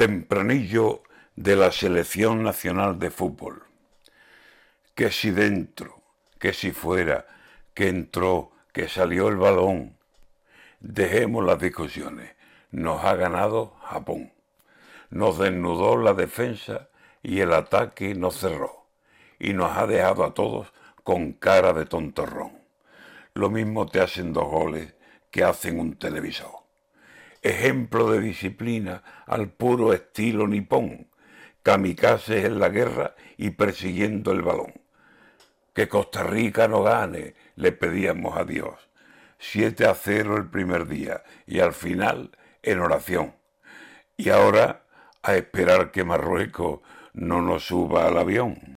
Tempranillo de la Selección Nacional de Fútbol. Que si dentro, que si fuera, que entró, que salió el balón. Dejemos las discusiones. Nos ha ganado Japón. Nos desnudó la defensa y el ataque nos cerró. Y nos ha dejado a todos con cara de tontorrón. Lo mismo te hacen dos goles que hacen un televisor ejemplo de disciplina al puro estilo nipón, kamikazes en la guerra y persiguiendo el balón. Que Costa Rica no gane, le pedíamos a Dios. Siete a cero el primer día y al final en oración. Y ahora a esperar que Marruecos no nos suba al avión.